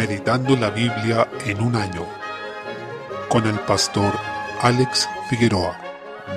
Meditando la Biblia en un año con el pastor Alex Figueroa.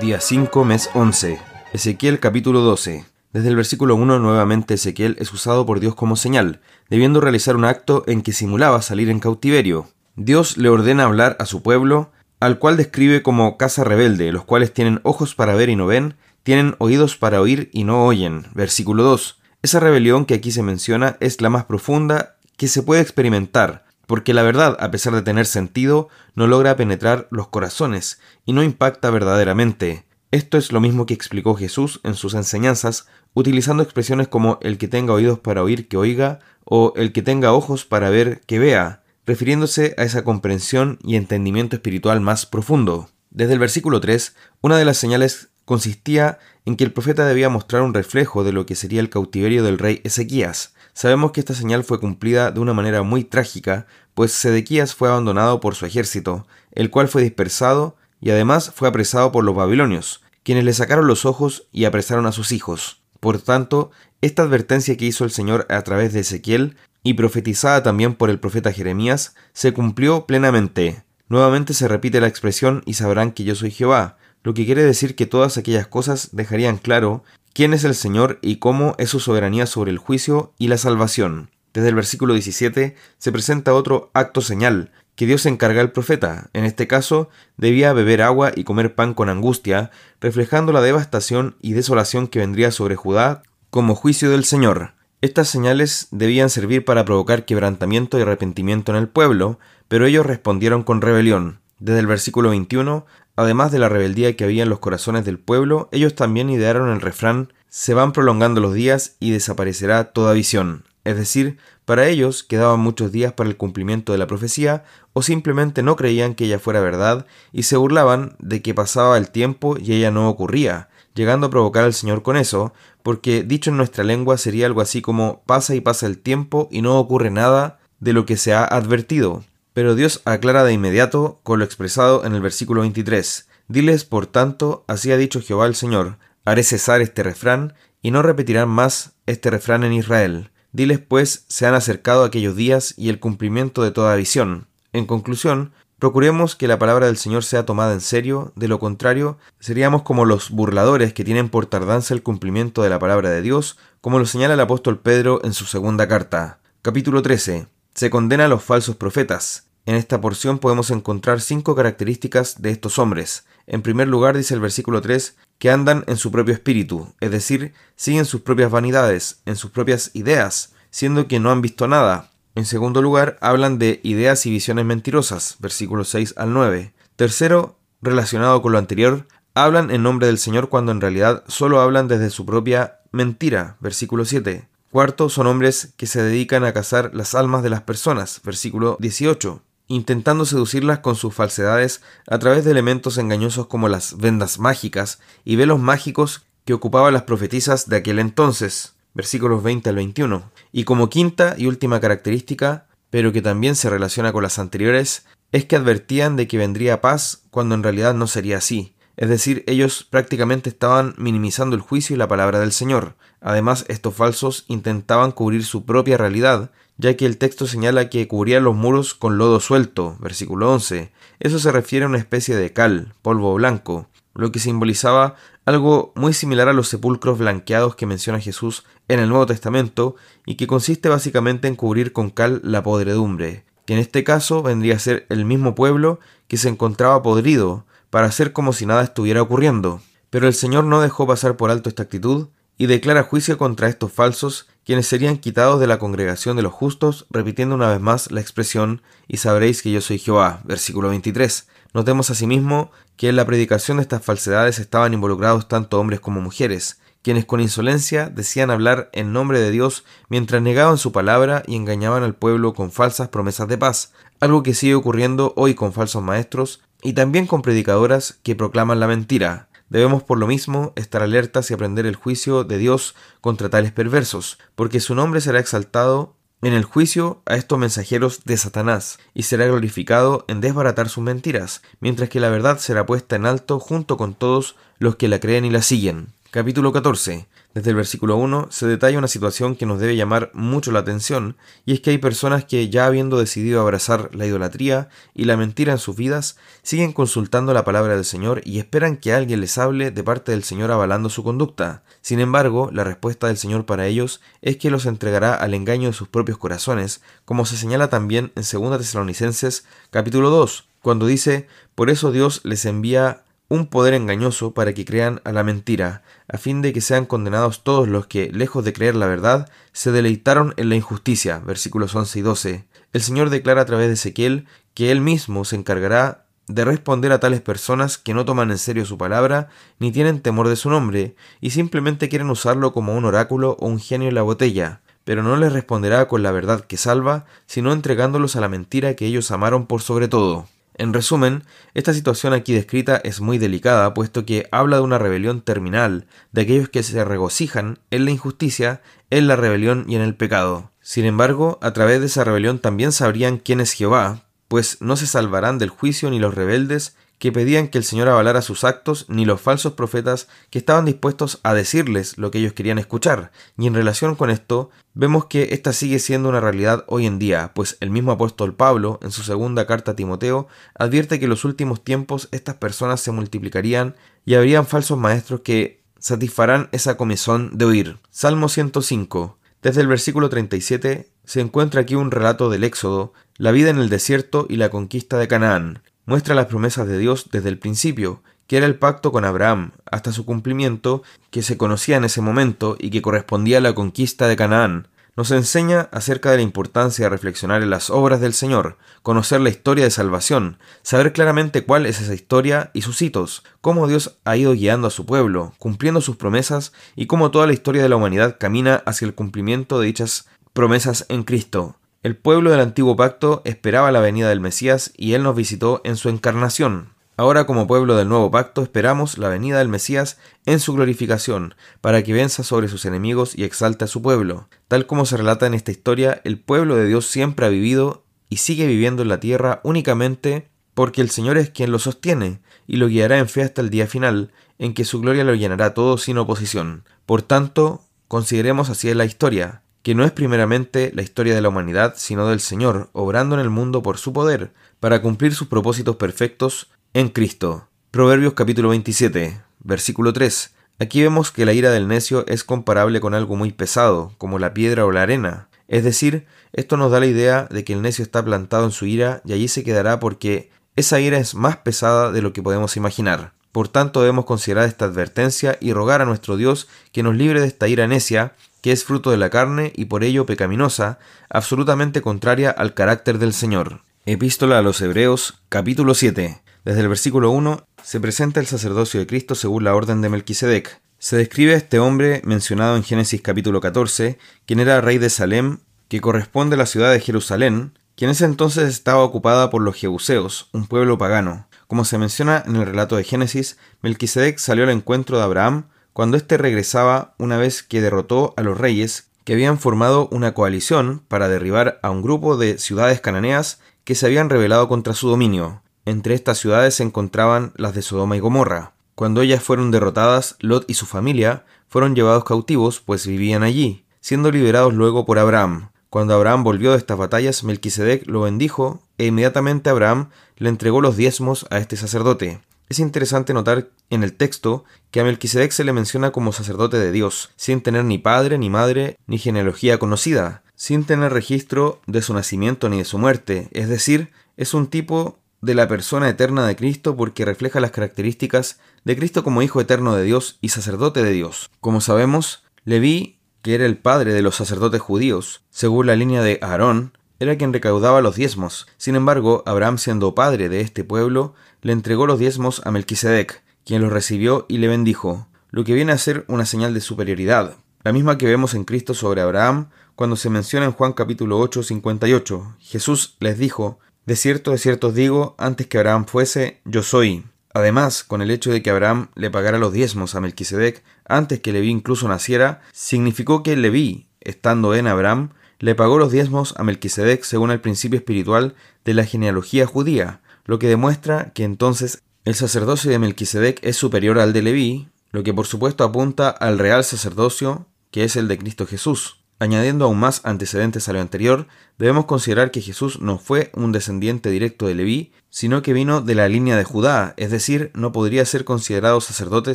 Día 5, mes 11. Ezequiel capítulo 12. Desde el versículo 1 nuevamente Ezequiel es usado por Dios como señal, debiendo realizar un acto en que simulaba salir en cautiverio. Dios le ordena hablar a su pueblo, al cual describe como casa rebelde, los cuales tienen ojos para ver y no ven, tienen oídos para oír y no oyen. Versículo 2. Esa rebelión que aquí se menciona es la más profunda que se puede experimentar, porque la verdad, a pesar de tener sentido, no logra penetrar los corazones y no impacta verdaderamente. Esto es lo mismo que explicó Jesús en sus enseñanzas, utilizando expresiones como el que tenga oídos para oír que oiga o el que tenga ojos para ver que vea, refiriéndose a esa comprensión y entendimiento espiritual más profundo. Desde el versículo 3, una de las señales consistía en que el profeta debía mostrar un reflejo de lo que sería el cautiverio del rey Ezequías. Sabemos que esta señal fue cumplida de una manera muy trágica, pues Sedequías fue abandonado por su ejército, el cual fue dispersado y además fue apresado por los babilonios, quienes le sacaron los ojos y apresaron a sus hijos. Por tanto, esta advertencia que hizo el Señor a través de Ezequiel y profetizada también por el profeta Jeremías se cumplió plenamente. Nuevamente se repite la expresión y sabrán que yo soy Jehová, lo que quiere decir que todas aquellas cosas dejarían claro quién es el Señor y cómo es su soberanía sobre el juicio y la salvación. Desde el versículo 17 se presenta otro acto señal que Dios encarga al profeta. En este caso, debía beber agua y comer pan con angustia, reflejando la devastación y desolación que vendría sobre Judá como juicio del Señor. Estas señales debían servir para provocar quebrantamiento y arrepentimiento en el pueblo, pero ellos respondieron con rebelión. Desde el versículo 21 Además de la rebeldía que había en los corazones del pueblo, ellos también idearon el refrán se van prolongando los días y desaparecerá toda visión. Es decir, para ellos quedaban muchos días para el cumplimiento de la profecía, o simplemente no creían que ella fuera verdad y se burlaban de que pasaba el tiempo y ella no ocurría, llegando a provocar al Señor con eso, porque dicho en nuestra lengua sería algo así como pasa y pasa el tiempo y no ocurre nada de lo que se ha advertido. Pero Dios aclara de inmediato con lo expresado en el versículo 23. Diles, por tanto, así ha dicho Jehová el Señor, haré cesar este refrán, y no repetirán más este refrán en Israel. Diles, pues, se han acercado aquellos días y el cumplimiento de toda visión. En conclusión, procuremos que la palabra del Señor sea tomada en serio, de lo contrario, seríamos como los burladores que tienen por tardanza el cumplimiento de la palabra de Dios, como lo señala el apóstol Pedro en su segunda carta. Capítulo 13. Se condena a los falsos profetas. En esta porción podemos encontrar cinco características de estos hombres. En primer lugar dice el versículo 3 que andan en su propio espíritu, es decir, siguen sus propias vanidades, en sus propias ideas, siendo que no han visto nada. En segundo lugar, hablan de ideas y visiones mentirosas, versículos 6 al 9. Tercero, relacionado con lo anterior, hablan en nombre del Señor cuando en realidad solo hablan desde su propia mentira, versículo 7. Cuarto, son hombres que se dedican a cazar las almas de las personas, versículo 18, intentando seducirlas con sus falsedades a través de elementos engañosos como las vendas mágicas y velos mágicos que ocupaban las profetisas de aquel entonces, versículos 20 al 21. Y como quinta y última característica, pero que también se relaciona con las anteriores, es que advertían de que vendría paz cuando en realidad no sería así. Es decir, ellos prácticamente estaban minimizando el juicio y la palabra del Señor. Además, estos falsos intentaban cubrir su propia realidad, ya que el texto señala que cubrían los muros con lodo suelto, versículo 11. Eso se refiere a una especie de cal, polvo blanco, lo que simbolizaba algo muy similar a los sepulcros blanqueados que menciona Jesús en el Nuevo Testamento y que consiste básicamente en cubrir con cal la podredumbre, que en este caso vendría a ser el mismo pueblo que se encontraba podrido, para hacer como si nada estuviera ocurriendo. Pero el Señor no dejó pasar por alto esta actitud y declara juicio contra estos falsos, quienes serían quitados de la congregación de los justos, repitiendo una vez más la expresión, y sabréis que yo soy Jehová, versículo 23. Notemos asimismo que en la predicación de estas falsedades estaban involucrados tanto hombres como mujeres, quienes con insolencia decían hablar en nombre de Dios mientras negaban su palabra y engañaban al pueblo con falsas promesas de paz, algo que sigue ocurriendo hoy con falsos maestros y también con predicadoras que proclaman la mentira. Debemos por lo mismo estar alertas y aprender el juicio de Dios contra tales perversos, porque su nombre será exaltado en el juicio a estos mensajeros de Satanás, y será glorificado en desbaratar sus mentiras, mientras que la verdad será puesta en alto junto con todos los que la creen y la siguen. Capítulo 14. Desde el versículo 1 se detalla una situación que nos debe llamar mucho la atención, y es que hay personas que, ya habiendo decidido abrazar la idolatría y la mentira en sus vidas, siguen consultando la palabra del Señor y esperan que alguien les hable de parte del Señor avalando su conducta. Sin embargo, la respuesta del Señor para ellos es que los entregará al engaño de sus propios corazones, como se señala también en 2 Tesalonicenses capítulo 2, cuando dice, por eso Dios les envía un poder engañoso para que crean a la mentira, a fin de que sean condenados todos los que, lejos de creer la verdad, se deleitaron en la injusticia. Versículos 11 y 12. El Señor declara a través de Ezequiel que Él mismo se encargará de responder a tales personas que no toman en serio su palabra ni tienen temor de su nombre, y simplemente quieren usarlo como un oráculo o un genio en la botella, pero no les responderá con la verdad que salva, sino entregándolos a la mentira que ellos amaron por sobre todo. En resumen, esta situación aquí descrita es muy delicada, puesto que habla de una rebelión terminal, de aquellos que se regocijan en la injusticia, en la rebelión y en el pecado. Sin embargo, a través de esa rebelión también sabrían quién es Jehová, pues no se salvarán del juicio ni los rebeldes que pedían que el Señor avalara sus actos, ni los falsos profetas que estaban dispuestos a decirles lo que ellos querían escuchar. Y en relación con esto, vemos que esta sigue siendo una realidad hoy en día, pues el mismo apóstol Pablo, en su segunda carta a Timoteo, advierte que en los últimos tiempos estas personas se multiplicarían y habrían falsos maestros que satisfarán esa comisión de oír. Salmo 105. Desde el versículo 37 se encuentra aquí un relato del Éxodo, la vida en el desierto y la conquista de Canaán muestra las promesas de Dios desde el principio, que era el pacto con Abraham, hasta su cumplimiento, que se conocía en ese momento y que correspondía a la conquista de Canaán. Nos enseña acerca de la importancia de reflexionar en las obras del Señor, conocer la historia de salvación, saber claramente cuál es esa historia y sus hitos, cómo Dios ha ido guiando a su pueblo, cumpliendo sus promesas y cómo toda la historia de la humanidad camina hacia el cumplimiento de dichas promesas en Cristo. El pueblo del antiguo pacto esperaba la venida del Mesías y Él nos visitó en su encarnación. Ahora como pueblo del nuevo pacto esperamos la venida del Mesías en su glorificación, para que venza sobre sus enemigos y exalte a su pueblo. Tal como se relata en esta historia, el pueblo de Dios siempre ha vivido y sigue viviendo en la tierra únicamente porque el Señor es quien lo sostiene y lo guiará en fe hasta el día final, en que su gloria lo llenará todo sin oposición. Por tanto, consideremos así la historia que no es primeramente la historia de la humanidad, sino del Señor, obrando en el mundo por su poder, para cumplir sus propósitos perfectos en Cristo. Proverbios capítulo 27, versículo 3. Aquí vemos que la ira del necio es comparable con algo muy pesado, como la piedra o la arena. Es decir, esto nos da la idea de que el necio está plantado en su ira y allí se quedará porque esa ira es más pesada de lo que podemos imaginar. Por tanto, debemos considerar esta advertencia y rogar a nuestro Dios que nos libre de esta ira necia que es fruto de la carne y por ello pecaminosa, absolutamente contraria al carácter del Señor. Epístola a los Hebreos, capítulo 7. Desde el versículo 1 se presenta el sacerdocio de Cristo según la orden de Melquisedec. Se describe a este hombre mencionado en Génesis capítulo 14, quien era rey de Salem, que corresponde a la ciudad de Jerusalén, quien en ese entonces estaba ocupada por los Jebuseos, un pueblo pagano. Como se menciona en el relato de Génesis, Melquisedec salió al encuentro de Abraham cuando éste regresaba una vez que derrotó a los reyes que habían formado una coalición para derribar a un grupo de ciudades cananeas que se habían rebelado contra su dominio. Entre estas ciudades se encontraban las de Sodoma y Gomorra. Cuando ellas fueron derrotadas, Lot y su familia fueron llevados cautivos, pues vivían allí, siendo liberados luego por Abraham. Cuando Abraham volvió de estas batallas, Melquisedec lo bendijo e inmediatamente Abraham le entregó los diezmos a este sacerdote. Es interesante notar en el texto que a Melquisedec se le menciona como sacerdote de Dios, sin tener ni padre, ni madre, ni genealogía conocida, sin tener registro de su nacimiento ni de su muerte, es decir, es un tipo de la persona eterna de Cristo porque refleja las características de Cristo como Hijo eterno de Dios y sacerdote de Dios. Como sabemos, Leví, que era el padre de los sacerdotes judíos, según la línea de Aarón, era quien recaudaba los diezmos. Sin embargo, Abraham, siendo padre de este pueblo, le entregó los diezmos a Melquisedec, quien los recibió y le bendijo, lo que viene a ser una señal de superioridad, la misma que vemos en Cristo sobre Abraham cuando se menciona en Juan capítulo 8, 58. Jesús les dijo, De cierto, de cierto os digo, antes que Abraham fuese, yo soy. Además, con el hecho de que Abraham le pagara los diezmos a Melquisedec antes que Leví incluso naciera, significó que Leví, estando en Abraham, le pagó los diezmos a Melquisedec según el principio espiritual de la genealogía judía, lo que demuestra que entonces el sacerdocio de Melquisedec es superior al de Leví, lo que por supuesto apunta al real sacerdocio que es el de Cristo Jesús. Añadiendo aún más antecedentes a lo anterior, debemos considerar que Jesús no fue un descendiente directo de Leví, sino que vino de la línea de Judá, es decir, no podría ser considerado sacerdote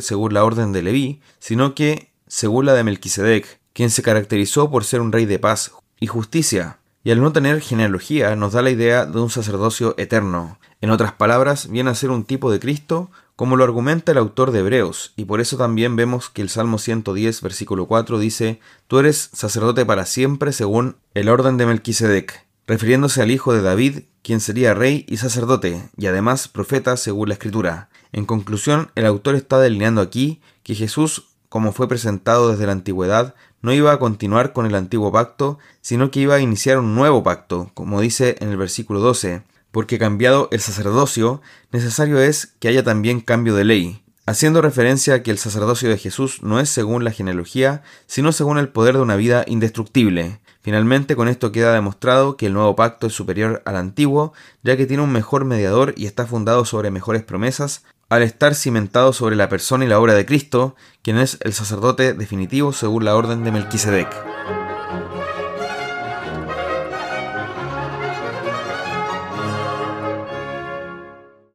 según la orden de Leví, sino que según la de Melquisedec, quien se caracterizó por ser un rey de paz y justicia, y al no tener genealogía nos da la idea de un sacerdocio eterno. En otras palabras, viene a ser un tipo de Cristo como lo argumenta el autor de Hebreos, y por eso también vemos que el Salmo 110, versículo 4 dice, Tú eres sacerdote para siempre según el orden de Melquisedec, refiriéndose al hijo de David, quien sería rey y sacerdote, y además profeta según la escritura. En conclusión, el autor está delineando aquí que Jesús, como fue presentado desde la antigüedad, no iba a continuar con el antiguo pacto, sino que iba a iniciar un nuevo pacto, como dice en el versículo 12, porque cambiado el sacerdocio, necesario es que haya también cambio de ley, haciendo referencia a que el sacerdocio de Jesús no es según la genealogía, sino según el poder de una vida indestructible. Finalmente, con esto queda demostrado que el nuevo pacto es superior al antiguo, ya que tiene un mejor mediador y está fundado sobre mejores promesas, al estar cimentado sobre la persona y la obra de Cristo, quien es el sacerdote definitivo según la orden de Melquisedec.